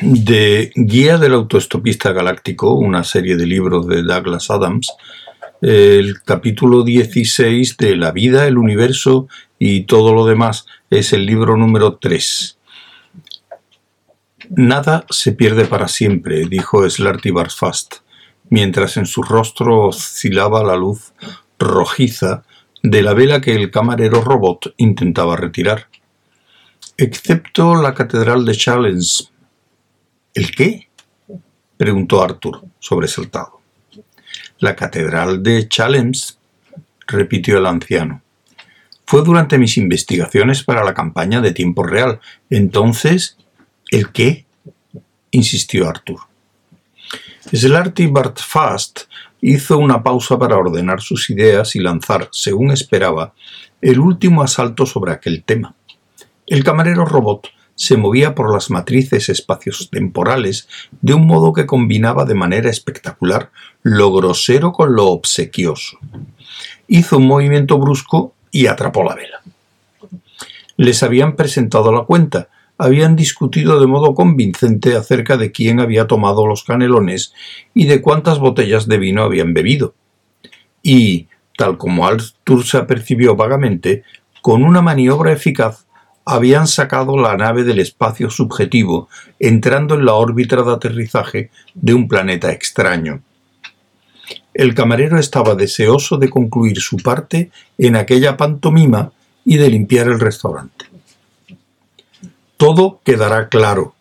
de Guía del Autoestopista Galáctico, una serie de libros de Douglas Adams, el capítulo 16 de La vida, el universo y todo lo demás es el libro número 3. Nada se pierde para siempre, dijo Slarty Barsfast, mientras en su rostro oscilaba la luz rojiza de la vela que el camarero robot intentaba retirar. Excepto la catedral de Challenge. ¿El qué? preguntó Arthur, sobresaltado. La catedral de Challenge, repitió el anciano. Fue durante mis investigaciones para la campaña de tiempo real. Entonces, ¿el qué? insistió Arthur. Slarty Bartfast hizo una pausa para ordenar sus ideas y lanzar, según esperaba, el último asalto sobre aquel tema. El camarero robot se movía por las matrices espacios temporales de un modo que combinaba de manera espectacular lo grosero con lo obsequioso. Hizo un movimiento brusco y atrapó la vela. Les habían presentado la cuenta, habían discutido de modo convincente acerca de quién había tomado los canelones y de cuántas botellas de vino habían bebido. Y, tal como Arthur se apercibió vagamente, con una maniobra eficaz habían sacado la nave del espacio subjetivo, entrando en la órbita de aterrizaje de un planeta extraño. El camarero estaba deseoso de concluir su parte en aquella pantomima y de limpiar el restaurante. Todo quedará claro,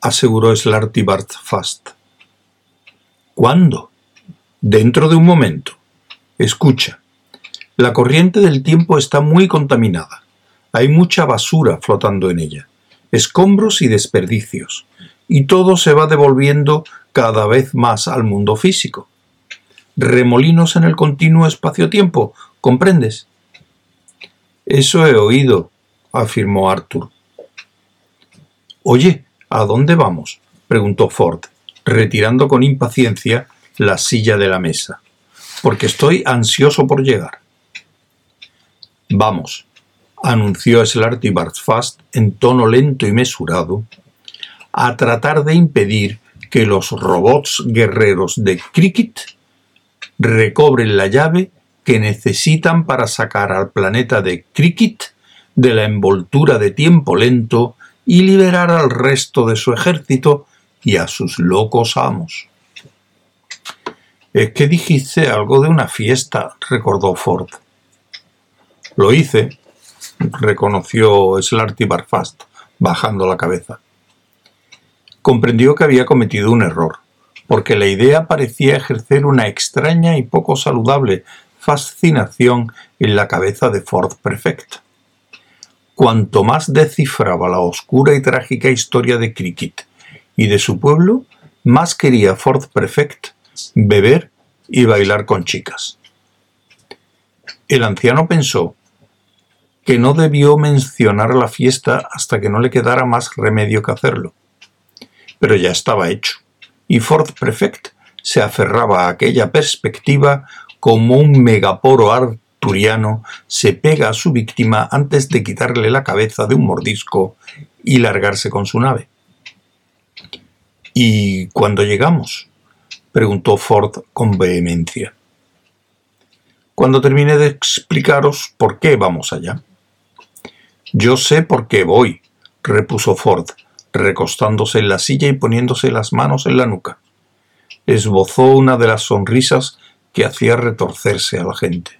aseguró Slarty Bart Fast. ¿Cuándo? Dentro de un momento. Escucha, la corriente del tiempo está muy contaminada. Hay mucha basura flotando en ella, escombros y desperdicios, y todo se va devolviendo cada vez más al mundo físico. Remolinos en el continuo espacio-tiempo, ¿comprendes? Eso he oído, afirmó Arthur. Oye, ¿a dónde vamos? preguntó Ford, retirando con impaciencia la silla de la mesa. Porque estoy ansioso por llegar. Vamos, anunció Slarty Bartfast en tono lento y mesurado, a tratar de impedir que los robots guerreros de Cricket recobren la llave que necesitan para sacar al planeta de Cricket de la envoltura de tiempo lento y liberar al resto de su ejército y a sus locos amos. Es que dijiste algo de una fiesta, recordó Ford. Lo hice, reconoció Slarty Barfast, bajando la cabeza. Comprendió que había cometido un error, porque la idea parecía ejercer una extraña y poco saludable fascinación en la cabeza de Ford Prefect. Cuanto más descifraba la oscura y trágica historia de Cricket y de su pueblo, más quería Ford Prefect beber y bailar con chicas. El anciano pensó que no debió mencionar la fiesta hasta que no le quedara más remedio que hacerlo. Pero ya estaba hecho, y Ford Prefect se aferraba a aquella perspectiva como un megaporo Turiano se pega a su víctima antes de quitarle la cabeza de un mordisco y largarse con su nave. ¿Y cuándo llegamos? preguntó Ford con vehemencia. Cuando termine de explicaros por qué vamos allá. Yo sé por qué voy, repuso Ford, recostándose en la silla y poniéndose las manos en la nuca. Esbozó una de las sonrisas que hacía retorcerse a la gente.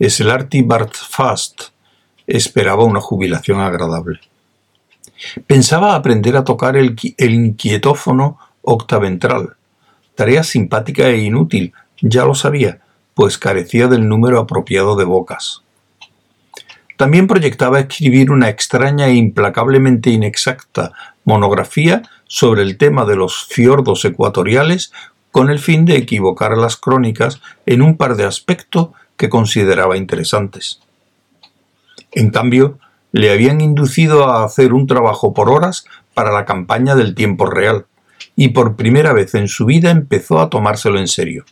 Slarty Bartfast esperaba una jubilación agradable. Pensaba aprender a tocar el inquietófono octaventral, tarea simpática e inútil, ya lo sabía, pues carecía del número apropiado de bocas. También proyectaba escribir una extraña e implacablemente inexacta monografía sobre el tema de los fiordos ecuatoriales con el fin de equivocar las crónicas en un par de aspectos que consideraba interesantes. En cambio, le habían inducido a hacer un trabajo por horas para la campaña del tiempo real, y por primera vez en su vida empezó a tomárselo en serio.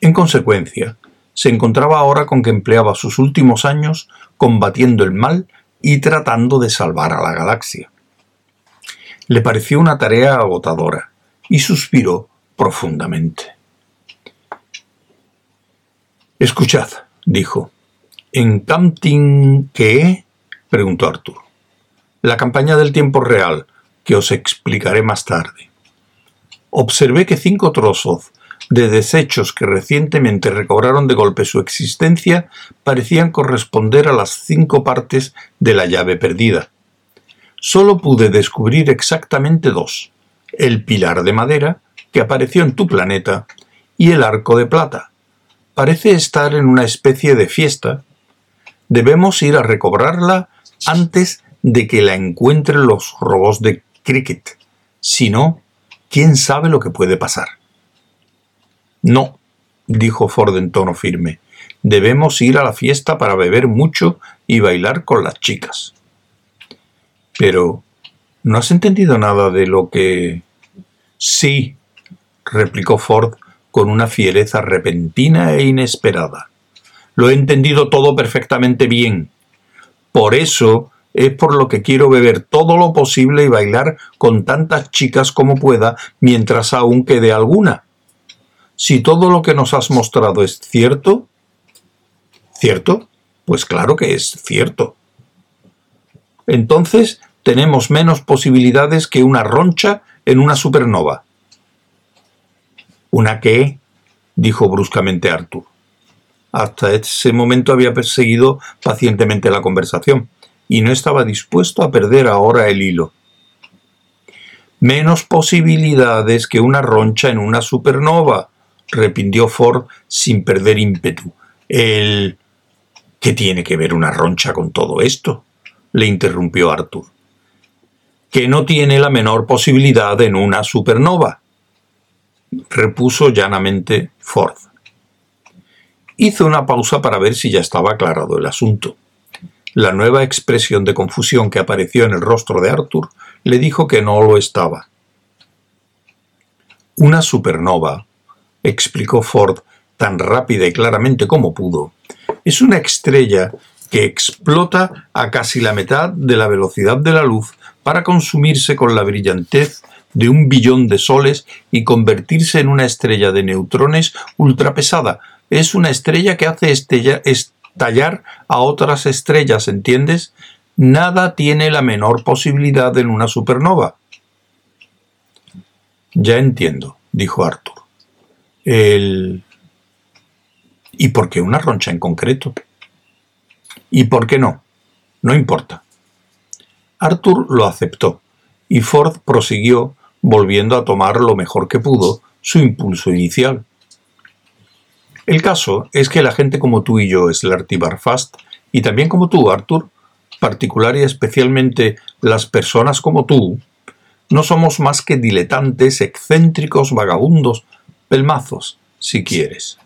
En consecuencia, se encontraba ahora con que empleaba sus últimos años combatiendo el mal y tratando de salvar a la galaxia. Le pareció una tarea agotadora y suspiró profundamente. Escuchad, dijo. ¿En Camping qué? preguntó Arthur. La campaña del tiempo real, que os explicaré más tarde. Observé que cinco trozos de desechos que recientemente recobraron de golpe su existencia parecían corresponder a las cinco partes de la llave perdida. Solo pude descubrir exactamente dos, el pilar de madera, que apareció en tu planeta, y el arco de plata, parece estar en una especie de fiesta. Debemos ir a recobrarla antes de que la encuentren los robots de cricket. Si no, ¿quién sabe lo que puede pasar? No, dijo Ford en tono firme. Debemos ir a la fiesta para beber mucho y bailar con las chicas. Pero, ¿no has entendido nada de lo que... Sí, replicó Ford con una fiereza repentina e inesperada. Lo he entendido todo perfectamente bien. Por eso es por lo que quiero beber todo lo posible y bailar con tantas chicas como pueda mientras aún quede alguna. Si todo lo que nos has mostrado es cierto, ¿cierto? Pues claro que es cierto. Entonces tenemos menos posibilidades que una roncha en una supernova. ¿Una qué? dijo bruscamente Arthur. Hasta ese momento había perseguido pacientemente la conversación y no estaba dispuesto a perder ahora el hilo. Menos posibilidades que una roncha en una supernova, repindió Ford sin perder ímpetu. El. ¿Qué tiene que ver una roncha con todo esto? le interrumpió Arthur. Que no tiene la menor posibilidad en una supernova repuso llanamente Ford. Hizo una pausa para ver si ya estaba aclarado el asunto. La nueva expresión de confusión que apareció en el rostro de Arthur le dijo que no lo estaba. Una supernova, explicó Ford tan rápida y claramente como pudo, es una estrella que explota a casi la mitad de la velocidad de la luz para consumirse con la brillantez de un billón de soles y convertirse en una estrella de neutrones ultrapesada. Es una estrella que hace estallar a otras estrellas, ¿entiendes? Nada tiene la menor posibilidad en una supernova. Ya entiendo, dijo Arthur. El... ¿Y por qué una roncha en concreto? ¿Y por qué no? No importa. Arthur lo aceptó, y Ford prosiguió volviendo a tomar lo mejor que pudo su impulso inicial. El caso es que la gente como tú y yo, Slarty Barfast, y también como tú, Arthur, particular y especialmente las personas como tú, no somos más que diletantes, excéntricos, vagabundos, pelmazos, si quieres.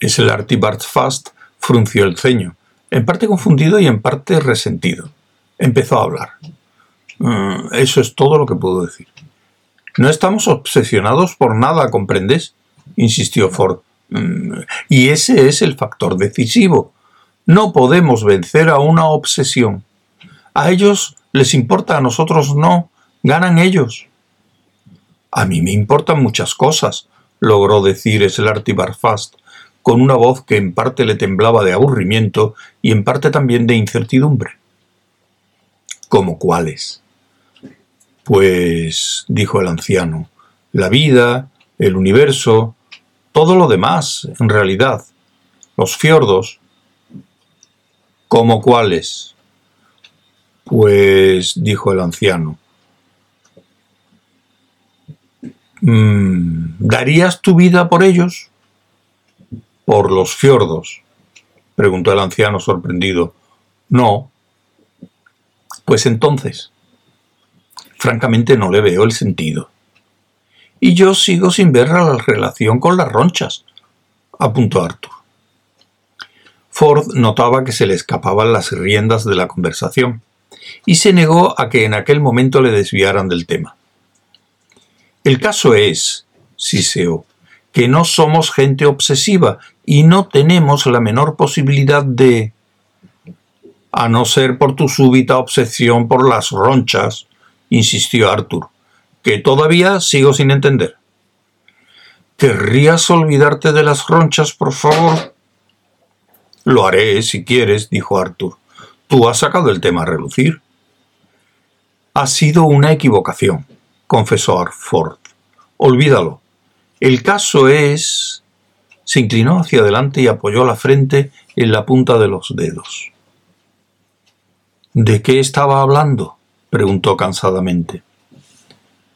Slarty Barfast frunció el ceño, en parte confundido y en parte resentido. Empezó a hablar. Mm, eso es todo lo que puedo decir. No estamos obsesionados por nada, ¿comprendes? insistió Ford. Mm, y ese es el factor decisivo. No podemos vencer a una obsesión. A ellos les importa, a nosotros no. Ganan ellos. A mí me importan muchas cosas, logró decir Slarty Barfast, con una voz que en parte le temblaba de aburrimiento y en parte también de incertidumbre. ¿Como cuáles? Pues, dijo el anciano, la vida, el universo, todo lo demás, en realidad, los fiordos. ¿Cómo cuáles? Pues, dijo el anciano, mm, ¿darías tu vida por ellos? Por los fiordos, preguntó el anciano sorprendido. No. Pues entonces, Francamente no le veo el sentido. Y yo sigo sin ver la relación con las ronchas, apuntó Arthur. Ford notaba que se le escapaban las riendas de la conversación y se negó a que en aquel momento le desviaran del tema. El caso es, siseó, que no somos gente obsesiva y no tenemos la menor posibilidad de... a no ser por tu súbita obsesión por las ronchas, insistió Arthur, que todavía sigo sin entender. ¿Querrías olvidarte de las ronchas, por favor? Lo haré, si quieres, dijo Arthur. Tú has sacado el tema a relucir. Ha sido una equivocación, confesó Arford. Olvídalo. El caso es... Se inclinó hacia adelante y apoyó la frente en la punta de los dedos. ¿De qué estaba hablando? preguntó cansadamente.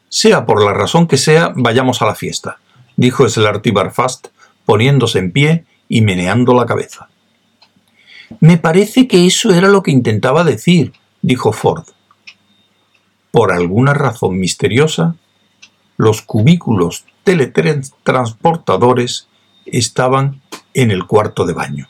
Sea por la razón que sea, vayamos a la fiesta, dijo Slarty Barfast, poniéndose en pie y meneando la cabeza. Me parece que eso era lo que intentaba decir, dijo Ford. Por alguna razón misteriosa, los cubículos teletransportadores estaban en el cuarto de baño.